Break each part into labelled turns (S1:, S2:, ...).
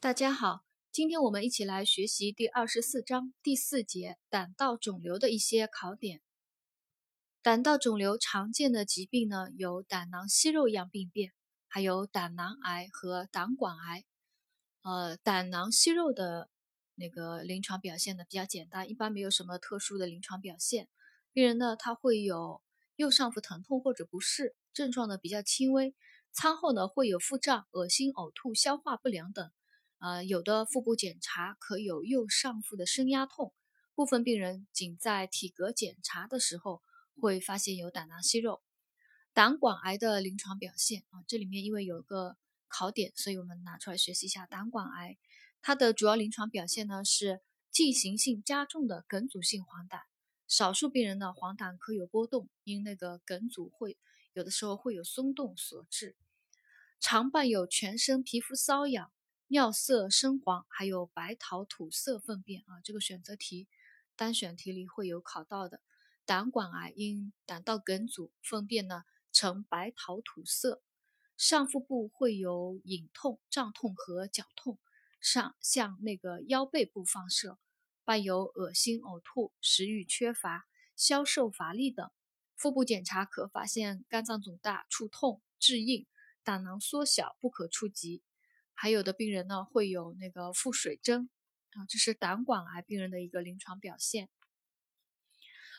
S1: 大家好，今天我们一起来学习第二十四章第四节胆道肿瘤的一些考点。胆道肿瘤常见的疾病呢，有胆囊息肉样病变，还有胆囊癌和胆管癌。呃，胆囊息肉的那个临床表现呢比较简单，一般没有什么特殊的临床表现。病人呢，他会有右上腹疼痛或者不适，症状呢比较轻微，餐后呢会有腹胀、恶心、呕吐、消化不良等。呃，有的腹部检查可有右上腹的升压痛，部分病人仅在体格检查的时候会发现有胆囊息肉。胆管癌的临床表现啊，这里面因为有个考点，所以我们拿出来学习一下胆管癌。它的主要临床表现呢是进行性加重的梗阻性黄疸，少数病人呢黄疸可有波动，因那个梗阻会有的时候会有松动所致，常伴有全身皮肤瘙痒。尿色深黄，还有白桃土色粪便啊，这个选择题单选题里会有考到的。胆管癌因胆道梗阻，粪便呢呈白桃土色，上腹部会有隐痛、胀痛和绞痛，上向那个腰背部放射，伴有恶心、呕吐、食欲缺乏、消瘦乏力等。腹部检查可发现肝脏肿大、触痛、质硬，胆囊缩小，不可触及。还有的病人呢会有那个腹水征啊，这是胆管癌病人的一个临床表现。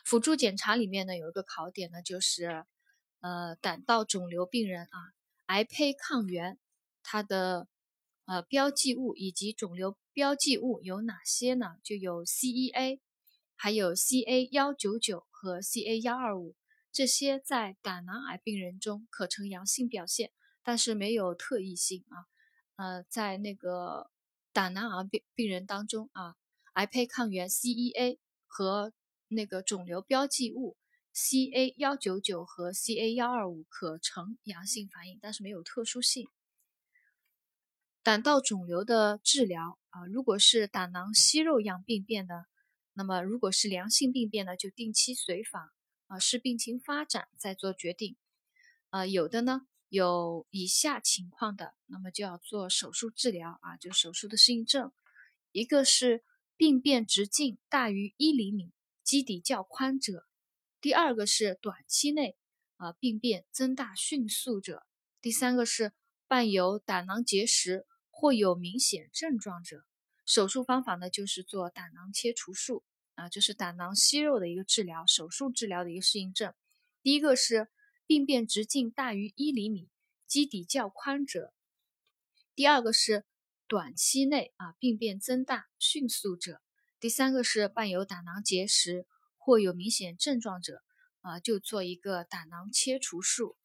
S1: 辅助检查里面呢有一个考点呢，就是呃胆道肿瘤病人啊，癌胚抗原它的呃标记物以及肿瘤标记物有哪些呢？就有 CEA，还有 CA 幺九九和 CA 幺二五，这些在胆囊癌病人中可呈阳性表现，但是没有特异性啊。呃，在那个胆囊癌病病人当中啊，癌胚抗原 CEA 和那个肿瘤标记物 CA 幺九九和 CA 幺二五可呈阳性反应，但是没有特殊性。胆道肿瘤的治疗啊，如果是胆囊息肉样病变的，那么如果是良性病变呢，就定期随访啊，视病情发展再做决定。啊，有的呢。有以下情况的，那么就要做手术治疗啊，就手术的适应症。一个是病变直径大于一厘米，基底较宽者；第二个是短期内啊病变增大迅速者；第三个是伴有胆囊结石或有明显症状者。手术方法呢，就是做胆囊切除术啊，就是胆囊息肉的一个治疗，手术治疗的一个适应症。第一个是。病变直径大于一厘米，基底较宽者。第二个是短期内啊病变增大迅速者。第三个是伴有胆囊结石或有明显症状者啊，就做一个胆囊切除术。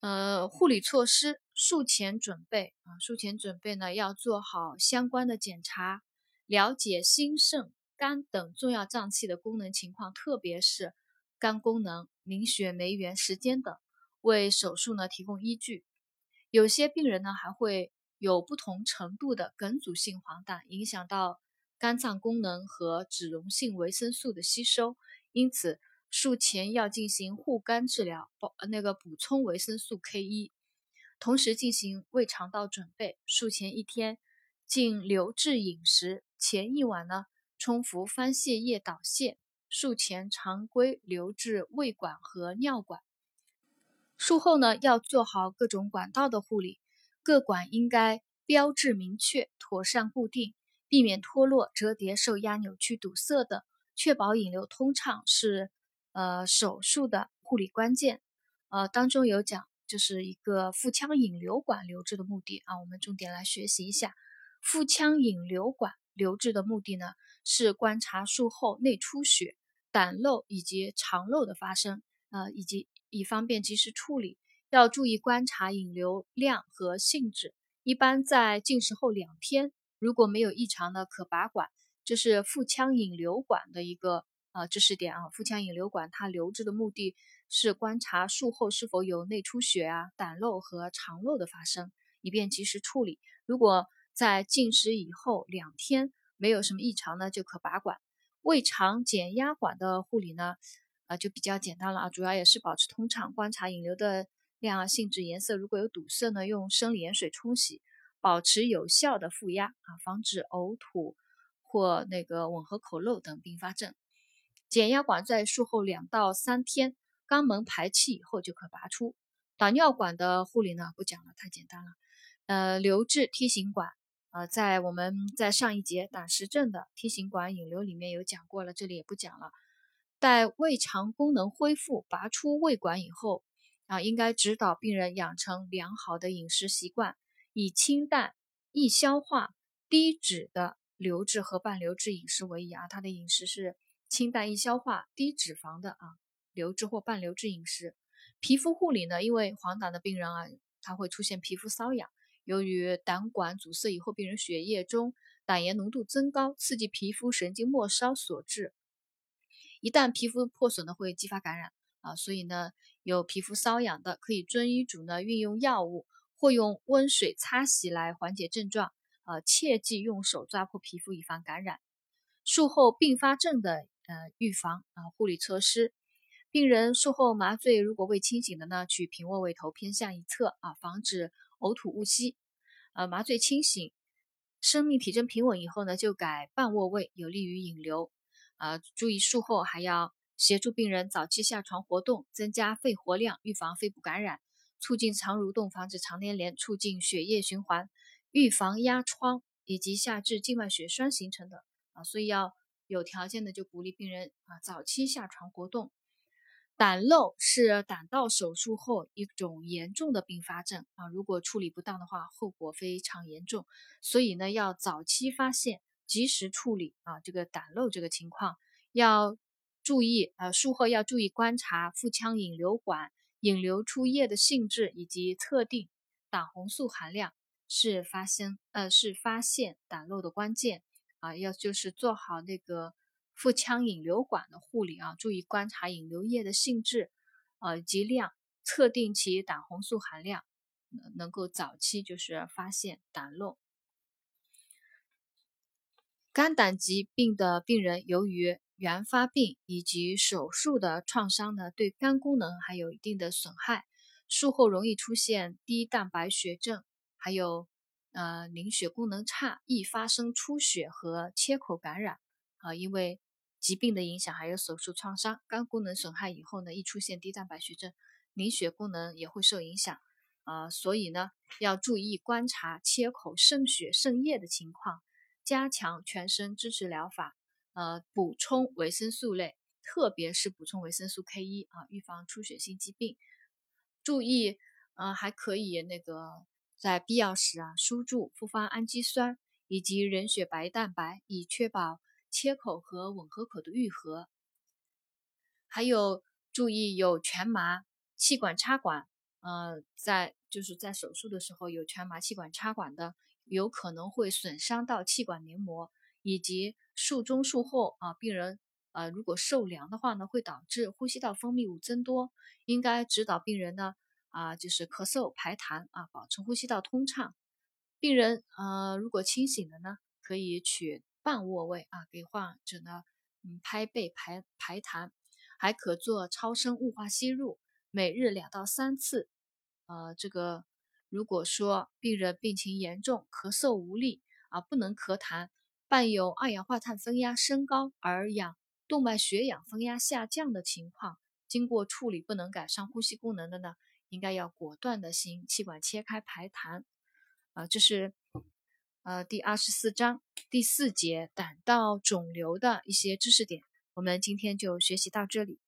S1: 呃，护理措施，术前准备啊，术前准备呢要做好相关的检查，了解心肾肝等重要脏器的功能情况，特别是。肝功能、凝血酶原时间等，为手术呢提供依据。有些病人呢还会有不同程度的梗阻性黄疸，影响到肝脏功能和脂溶性维生素的吸收，因此术前要进行护肝治疗，补那个补充维生素 K 一，同时进行胃肠道准备。术前一天禁流质饮食，前一晚呢冲服番泻叶导泻。术前常规留置胃管和尿管，术后呢要做好各种管道的护理，各管应该标志明确、妥善固定，避免脱落、折叠、受压、扭曲、堵塞等，确保引流通畅是呃手术的护理关键。呃，当中有讲就是一个腹腔引流管留置的目的啊，我们重点来学习一下腹腔引流管留置的目的呢，是观察术后内出血。胆漏以及肠漏的发生，呃，以及以方便及时处理，要注意观察引流量和性质。一般在进食后两天，如果没有异常的，可拔管。这是腹腔引流管的一个呃知识点啊。腹腔引流管它留置的目的是观察术后是否有内出血啊、胆漏和肠漏的发生，以便及时处理。如果在进食以后两天没有什么异常呢，就可拔管。胃肠减压管的护理呢，啊就比较简单了啊，主要也是保持通畅，观察引流的量性质颜色如果有堵塞呢，用生理盐水冲洗，保持有效的负压啊，防止呕吐或那个吻合口漏等并发症。减压管在术后两到三天肛门排气以后就可拔出。导尿管的护理呢，不讲了，太简单了。呃，留置梯形管，呃，在我们在上一节胆石症的梯形管引流里面有讲过了，这里也不讲了。待胃肠功能恢复，拔出胃管以后，啊，应该指导病人养成良好的饮食习惯，以清淡、易消化、低脂的流质和半流质饮食为宜啊。他的饮食是。清淡易消化、低脂肪的啊，流质或半流质饮食。皮肤护理呢，因为黄疸的病人啊，他会出现皮肤瘙痒，由于胆管阻塞以后，病人血液中胆盐浓度增高，刺激皮肤神经末梢所致。一旦皮肤破损呢，会激发感染啊，所以呢，有皮肤瘙痒的，可以遵医嘱呢，运用药物或用温水擦洗来缓解症状啊，切忌用手抓破皮肤以防感染。术后并发症的。呃，预防啊，护理措施。病人术后麻醉，如果未清醒的呢，取平卧位头偏向一侧啊，防止呕吐误吸。呃，麻醉清醒，生命体征平稳以后呢，就改半卧位，有利于引流。呃，注意术后还要协助病人早期下床活动，增加肺活量，预防肺部感染，促进肠蠕动，防止肠粘连，促进血液循环，预防压疮以及下肢静脉血栓形成的啊，所以要。有条件的就鼓励病人啊早期下床活动。胆漏是胆道手术后一种严重的并发症啊，如果处理不当的话，后果非常严重。所以呢，要早期发现，及时处理啊这个胆漏这个情况，要注意啊术后要注意观察腹腔引流管引流出液的性质以及测定胆红素含量，是发现呃是发现胆漏的关键。啊，要就是做好那个腹腔引流管的护理啊，注意观察引流液的性质，呃及量，测定其胆红素含量，能够早期就是发现胆漏。肝胆疾病的病人，由于原发病以及手术的创伤呢，对肝功能还有一定的损害，术后容易出现低蛋白血症，还有。呃，凝血功能差，易发生出血和切口感染啊。因为疾病的影响，还有手术创伤，肝功能损害以后呢，易出现低蛋白血症，凝血功能也会受影响啊。所以呢，要注意观察切口渗血渗液的情况，加强全身支持疗法，呃，补充维生素类，特别是补充维生素 K 一啊，预防出血性疾病。注意，呃，还可以那个。在必要时啊，输注复方氨基酸以及人血白蛋白，以确保切口和吻合口的愈合。还有注意有全麻气管插管，呃，在就是在手术的时候有全麻气管插管的，有可能会损伤到气管黏膜，以及术中术后啊，病人呃如果受凉的话呢，会导致呼吸道分泌物增多，应该指导病人呢。啊，就是咳嗽排痰啊，保持呼吸道通畅。病人呃，如果清醒了呢，可以取半卧位啊，给患者呢，嗯，拍背排排痰，还可做超声雾化吸入，每日两到三次。呃，这个如果说病人病情严重，咳嗽无力啊，不能咳痰，伴有二氧化碳分压升高而氧动脉血氧分压下降的情况，经过处理不能改善呼吸功能的呢？应该要果断的行气管切开排痰，啊，这是呃第二十四章第四节胆道肿瘤的一些知识点，我们今天就学习到这里。